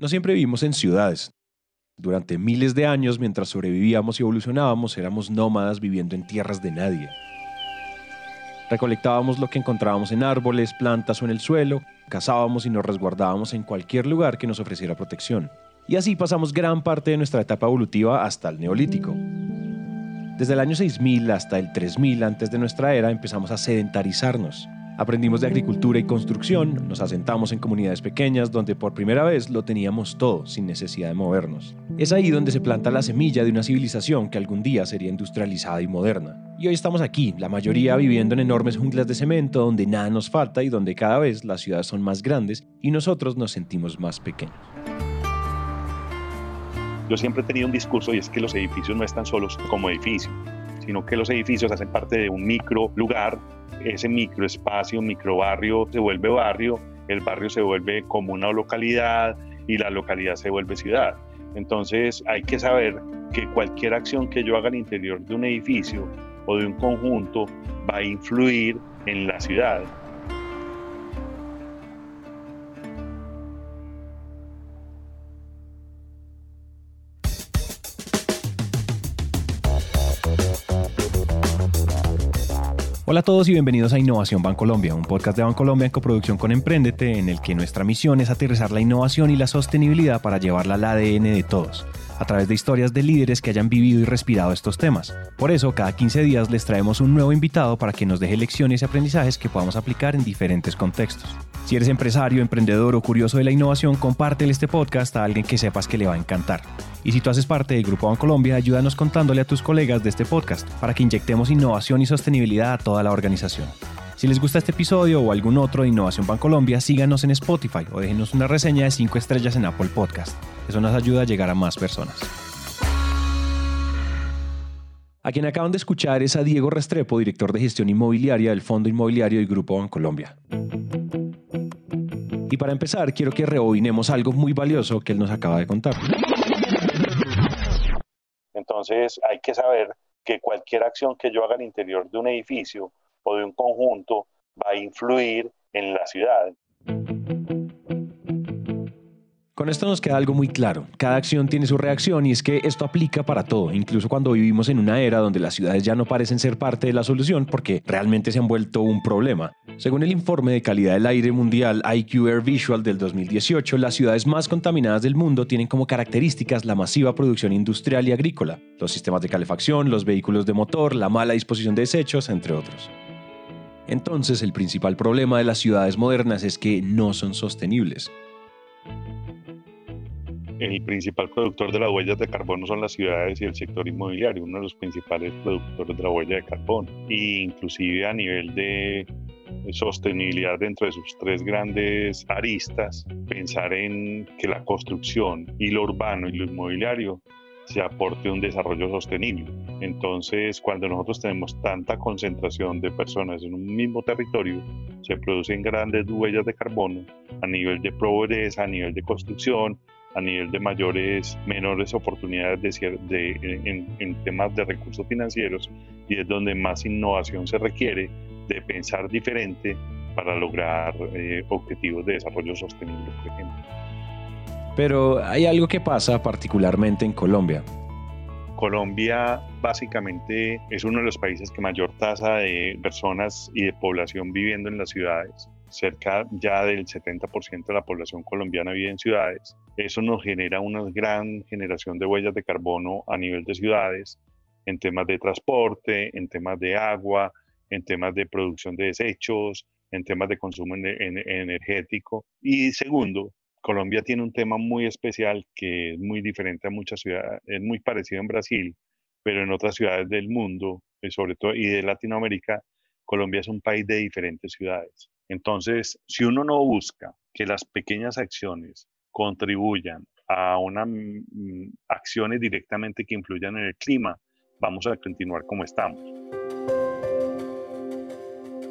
No siempre vivimos en ciudades. Durante miles de años, mientras sobrevivíamos y evolucionábamos, éramos nómadas viviendo en tierras de nadie. Recolectábamos lo que encontrábamos en árboles, plantas o en el suelo, cazábamos y nos resguardábamos en cualquier lugar que nos ofreciera protección. Y así pasamos gran parte de nuestra etapa evolutiva hasta el neolítico. Desde el año 6000 hasta el 3000 antes de nuestra era empezamos a sedentarizarnos. Aprendimos de agricultura y construcción, nos asentamos en comunidades pequeñas donde por primera vez lo teníamos todo sin necesidad de movernos. Es ahí donde se planta la semilla de una civilización que algún día sería industrializada y moderna. Y hoy estamos aquí, la mayoría viviendo en enormes junglas de cemento donde nada nos falta y donde cada vez las ciudades son más grandes y nosotros nos sentimos más pequeños. Yo siempre he tenido un discurso y es que los edificios no están solos como edificios, sino que los edificios hacen parte de un micro lugar ese microespacio, microbarrio se vuelve barrio, el barrio se vuelve comuna o localidad y la localidad se vuelve ciudad. Entonces hay que saber que cualquier acción que yo haga al interior de un edificio o de un conjunto va a influir en la ciudad. Hola a todos y bienvenidos a Innovación Bancolombia, un podcast de Bancolombia en coproducción con Emprendete, en el que nuestra misión es aterrizar la innovación y la sostenibilidad para llevarla al ADN de todos, a través de historias de líderes que hayan vivido y respirado estos temas. Por eso, cada 15 días les traemos un nuevo invitado para que nos deje lecciones y aprendizajes que podamos aplicar en diferentes contextos. Si eres empresario, emprendedor o curioso de la innovación, compártele este podcast a alguien que sepas que le va a encantar. Y si tú haces parte del Grupo Bancolombia, ayúdanos contándole a tus colegas de este podcast para que inyectemos innovación y sostenibilidad a toda la organización. Si les gusta este episodio o algún otro de Innovación Bancolombia, síganos en Spotify o déjenos una reseña de 5 estrellas en Apple Podcast. Eso nos ayuda a llegar a más personas. A quien acaban de escuchar es a Diego Restrepo, director de gestión inmobiliaria del Fondo Inmobiliario y Grupo Bancolombia. Y para empezar, quiero que rebobinemos algo muy valioso que él nos acaba de contar. Entonces hay que saber que cualquier acción que yo haga al interior de un edificio o de un conjunto va a influir en la ciudad. Con esto nos queda algo muy claro. Cada acción tiene su reacción y es que esto aplica para todo, incluso cuando vivimos en una era donde las ciudades ya no parecen ser parte de la solución porque realmente se han vuelto un problema. Según el informe de calidad del aire mundial IQ Air Visual del 2018, las ciudades más contaminadas del mundo tienen como características la masiva producción industrial y agrícola, los sistemas de calefacción, los vehículos de motor, la mala disposición de desechos, entre otros. Entonces, el principal problema de las ciudades modernas es que no son sostenibles el principal productor de las huellas de carbono son las ciudades y el sector inmobiliario, uno de los principales productores de la huella de carbono. E inclusive a nivel de sostenibilidad dentro de sus tres grandes aristas, pensar en que la construcción y lo urbano y lo inmobiliario se aporte un desarrollo sostenible. Entonces, cuando nosotros tenemos tanta concentración de personas en un mismo territorio, se producen grandes huellas de carbono a nivel de pobreza, a nivel de construcción, a nivel de mayores, menores oportunidades de, de en, temas de recursos financieros y es donde más innovación se requiere de pensar diferente para lograr eh, objetivos de desarrollo sostenible, por ejemplo. Pero hay algo que pasa particularmente en Colombia. Colombia básicamente es uno de los países que mayor tasa de personas y de población viviendo en las ciudades cerca ya del 70% de la población colombiana vive en ciudades. Eso nos genera una gran generación de huellas de carbono a nivel de ciudades, en temas de transporte, en temas de agua, en temas de producción de desechos, en temas de consumo energético. Y segundo, Colombia tiene un tema muy especial que es muy diferente a muchas ciudades, es muy parecido en Brasil, pero en otras ciudades del mundo, y sobre todo y de Latinoamérica, Colombia es un país de diferentes ciudades. Entonces, si uno no busca que las pequeñas acciones contribuyan a unas mm, acciones directamente que influyan en el clima, vamos a continuar como estamos.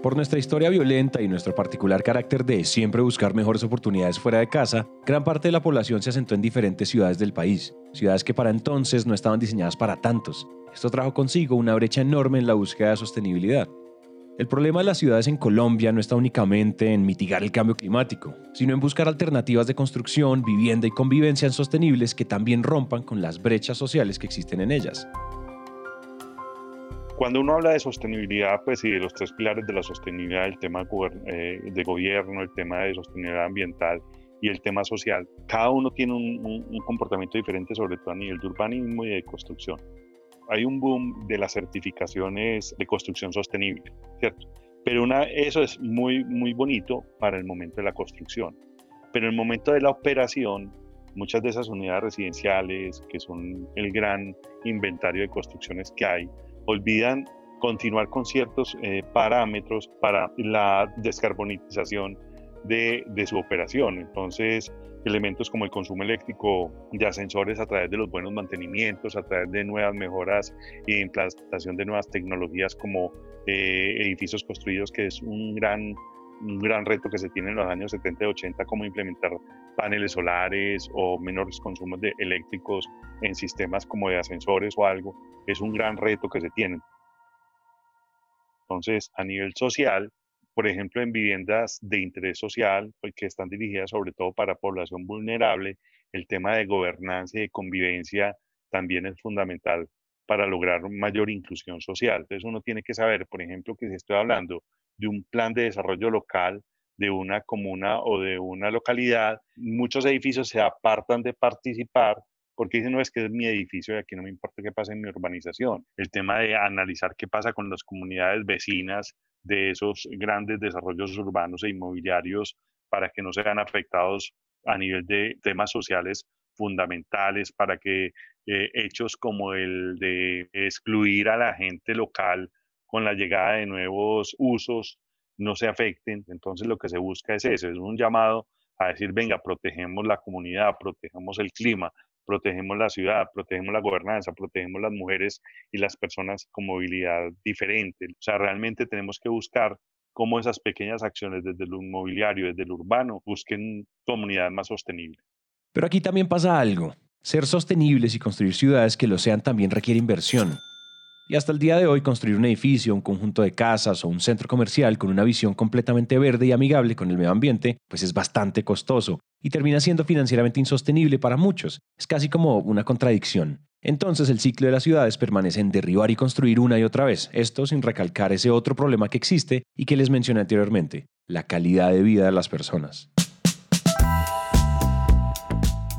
Por nuestra historia violenta y nuestro particular carácter de siempre buscar mejores oportunidades fuera de casa, gran parte de la población se asentó en diferentes ciudades del país, ciudades que para entonces no estaban diseñadas para tantos. Esto trajo consigo una brecha enorme en la búsqueda de sostenibilidad. El problema de las ciudades en Colombia no está únicamente en mitigar el cambio climático, sino en buscar alternativas de construcción, vivienda y convivencia sostenibles que también rompan con las brechas sociales que existen en ellas. Cuando uno habla de sostenibilidad, pues y de los tres pilares de la sostenibilidad, el tema eh, de gobierno, el tema de sostenibilidad ambiental y el tema social, cada uno tiene un, un comportamiento diferente, sobre todo a nivel de urbanismo y de construcción hay un boom de las certificaciones de construcción sostenible, ¿cierto? Pero eso es muy, muy bonito para el momento de la construcción. Pero en el momento de la operación, muchas de esas unidades residenciales, que son el gran inventario de construcciones que hay, olvidan continuar con ciertos eh, parámetros para la descarbonización de, de, su operación. Entonces, elementos como el consumo eléctrico de ascensores a través de los buenos mantenimientos, a través de nuevas mejoras e implantación de nuevas tecnologías como eh, edificios construidos, que es un gran, un gran reto que se tiene en los años 70 y 80, como implementar paneles solares o menores consumos de eléctricos en sistemas como de ascensores o algo, es un gran reto que se tiene. Entonces, a nivel social, por ejemplo, en viviendas de interés social, pues, que están dirigidas sobre todo para población vulnerable, el tema de gobernanza y de convivencia también es fundamental para lograr mayor inclusión social. Entonces uno tiene que saber, por ejemplo, que si estoy hablando de un plan de desarrollo local, de una comuna o de una localidad, muchos edificios se apartan de participar porque dicen, no, es que es mi edificio y aquí no me importa qué pasa en mi urbanización. El tema de analizar qué pasa con las comunidades vecinas de esos grandes desarrollos urbanos e inmobiliarios para que no sean afectados a nivel de temas sociales fundamentales, para que eh, hechos como el de excluir a la gente local con la llegada de nuevos usos no se afecten. Entonces lo que se busca es eso, es un llamado a decir, venga, protegemos la comunidad, protegemos el clima, protegemos la ciudad, protegemos la gobernanza, protegemos las mujeres y las personas con movilidad diferente. O sea, realmente tenemos que buscar cómo esas pequeñas acciones desde lo inmobiliario, desde lo urbano, busquen comunidades más sostenibles. Pero aquí también pasa algo. Ser sostenibles y construir ciudades que lo sean también requiere inversión. Y hasta el día de hoy construir un edificio, un conjunto de casas o un centro comercial con una visión completamente verde y amigable con el medio ambiente, pues es bastante costoso y termina siendo financieramente insostenible para muchos. Es casi como una contradicción. Entonces el ciclo de las ciudades permanece en derribar y construir una y otra vez, esto sin recalcar ese otro problema que existe y que les mencioné anteriormente, la calidad de vida de las personas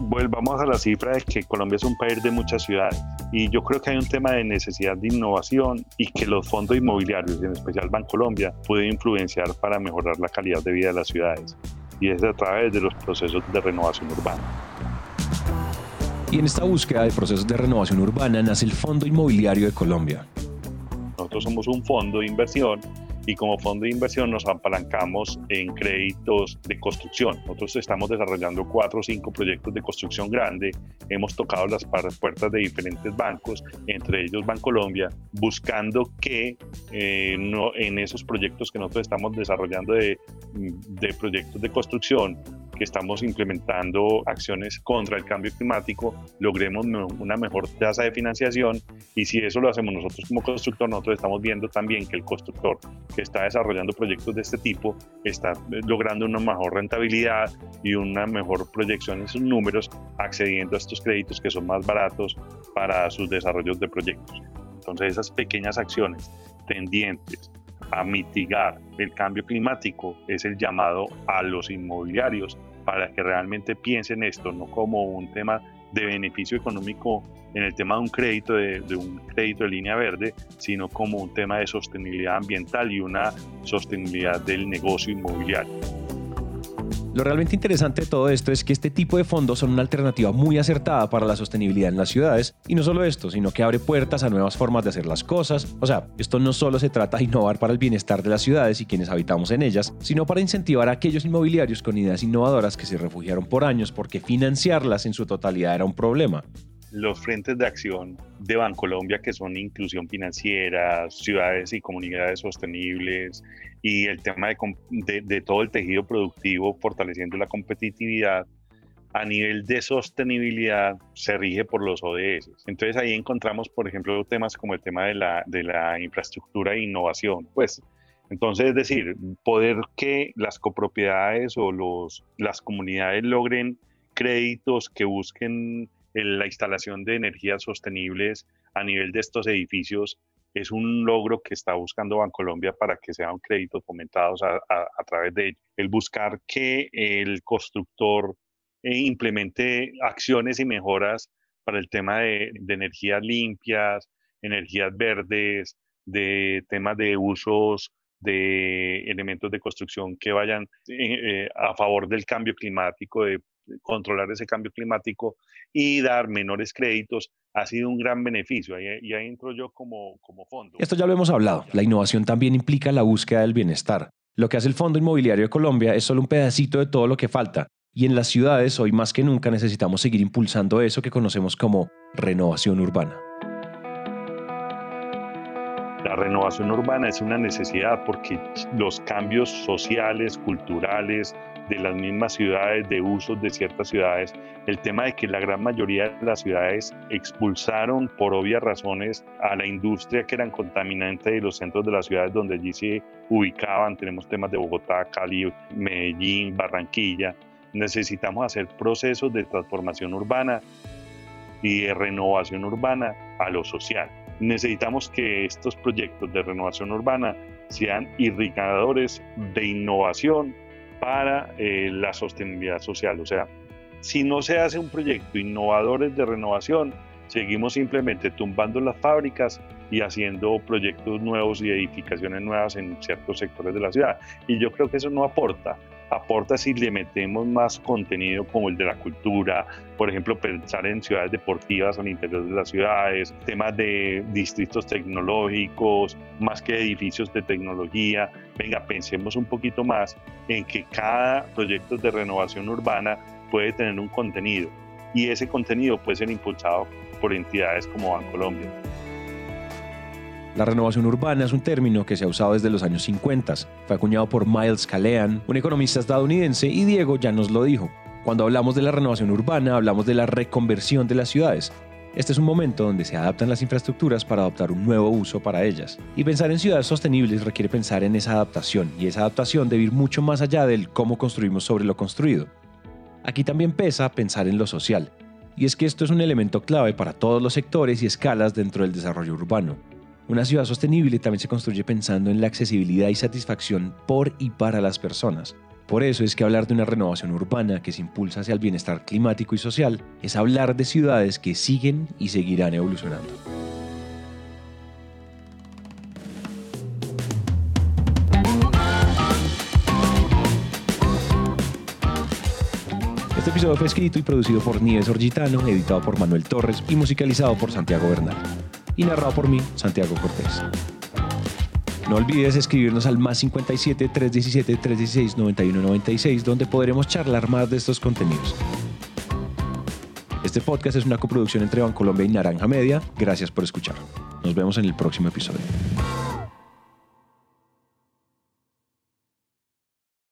volvamos a la cifra de que Colombia es un país de muchas ciudades y yo creo que hay un tema de necesidad de innovación y que los fondos inmobiliarios, en especial Bancolombia, pueden influenciar para mejorar la calidad de vida de las ciudades y es a través de los procesos de renovación urbana. Y en esta búsqueda de procesos de renovación urbana nace el Fondo Inmobiliario de Colombia. Nosotros somos un fondo de inversión y como fondo de inversión nos apalancamos en créditos de construcción. Nosotros estamos desarrollando cuatro o cinco proyectos de construcción grande. Hemos tocado las puertas de diferentes bancos, entre ellos Bancolombia, buscando que eh, no, en esos proyectos que nosotros estamos desarrollando de, de proyectos de construcción que estamos implementando acciones contra el cambio climático, logremos una mejor tasa de financiación y si eso lo hacemos nosotros como constructor, nosotros estamos viendo también que el constructor que está desarrollando proyectos de este tipo está logrando una mejor rentabilidad y una mejor proyección en sus números, accediendo a estos créditos que son más baratos para sus desarrollos de proyectos. Entonces esas pequeñas acciones tendientes a mitigar el cambio climático es el llamado a los inmobiliarios para que realmente piensen esto, no como un tema de beneficio económico en el tema de un crédito de, de, un crédito de línea verde, sino como un tema de sostenibilidad ambiental y una sostenibilidad del negocio inmobiliario. Lo realmente interesante de todo esto es que este tipo de fondos son una alternativa muy acertada para la sostenibilidad en las ciudades y no solo esto, sino que abre puertas a nuevas formas de hacer las cosas. O sea, esto no solo se trata de innovar para el bienestar de las ciudades y quienes habitamos en ellas, sino para incentivar a aquellos inmobiliarios con ideas innovadoras que se refugiaron por años porque financiarlas en su totalidad era un problema los frentes de acción de Bancolombia, que son inclusión financiera, ciudades y comunidades sostenibles, y el tema de, de, todo el tejido productivo, fortaleciendo la competitividad, a nivel de sostenibilidad se rige por los ODS. Entonces ahí encontramos, por ejemplo, temas como el tema de la, de la infraestructura e innovación. Pues Entonces, es decir, poder que las copropiedades o los, las comunidades logren créditos que busquen la instalación de energías sostenibles a nivel de estos edificios es un logro que está buscando Bancolombia para que sean créditos fomentados a, través de ello. El buscar que el constructor eh, implemente acciones y mejoras para el tema de, energías limpias, energías verdes, de temas de usos de elementos de construcción que vayan eh, eh, a favor del cambio climático, de controlar ese cambio climático y dar menores créditos ha sido un gran beneficio. Y ahí entro yo como, como fondo. Esto ya lo hemos hablado. La innovación también implica la búsqueda del bienestar. Lo que hace el Fondo Inmobiliario de Colombia es solo un pedacito de todo lo que falta. Y en las ciudades, hoy más que nunca, necesitamos seguir impulsando eso que conocemos como renovación urbana. La renovación urbana es una necesidad porque los cambios sociales, culturales, de las mismas ciudades, de usos de ciertas ciudades, el tema de que la gran mayoría de las ciudades expulsaron por obvias razones a la industria que eran contaminantes de los centros de las ciudades donde allí se ubicaban, tenemos temas de Bogotá, Cali, Medellín, Barranquilla, necesitamos hacer procesos de transformación urbana y de renovación urbana a lo social. Necesitamos que estos proyectos de renovación urbana sean irrigadores de innovación para eh, la sostenibilidad social. O sea, si no se hace un proyecto innovadores de renovación, seguimos simplemente tumbando las fábricas y haciendo proyectos nuevos y edificaciones nuevas en ciertos sectores de la ciudad. Y yo creo que eso no aporta aporta si le metemos más contenido como el de la cultura, por ejemplo, pensar en ciudades deportivas al interior de las ciudades, temas de distritos tecnológicos, más que edificios de tecnología. Venga, pensemos un poquito más en que cada proyecto de renovación urbana puede tener un contenido y ese contenido puede ser impulsado por entidades como Bancolombia. La renovación urbana es un término que se ha usado desde los años 50. Fue acuñado por Miles Calean, un economista estadounidense, y Diego ya nos lo dijo. Cuando hablamos de la renovación urbana, hablamos de la reconversión de las ciudades. Este es un momento donde se adaptan las infraestructuras para adoptar un nuevo uso para ellas. Y pensar en ciudades sostenibles requiere pensar en esa adaptación, y esa adaptación debe ir mucho más allá del cómo construimos sobre lo construido. Aquí también pesa pensar en lo social, y es que esto es un elemento clave para todos los sectores y escalas dentro del desarrollo urbano. Una ciudad sostenible también se construye pensando en la accesibilidad y satisfacción por y para las personas. Por eso es que hablar de una renovación urbana que se impulsa hacia el bienestar climático y social es hablar de ciudades que siguen y seguirán evolucionando. Este episodio fue escrito y producido por Nieves Orgitano, editado por Manuel Torres y musicalizado por Santiago Bernal y narrado por mí, Santiago Cortés. No olvides escribirnos al más 57 317 316 9196 donde podremos charlar más de estos contenidos. Este podcast es una coproducción entre Bancolombia y Naranja Media. Gracias por escuchar. Nos vemos en el próximo episodio.